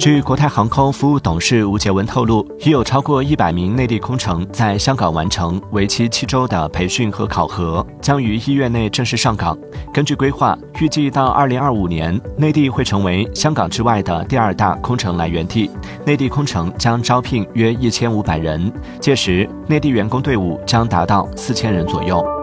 据国泰航空服务董事吴杰文透露已有超过一百名内地空乘在香港完成为期七周的培训和考核将于一月内正式上岗。根据规划预计到二零二五年内地会成为香港之外的第二大空乘来源地内地空乘将招聘约一千五百人届时内地员工队伍将达到四千人左右。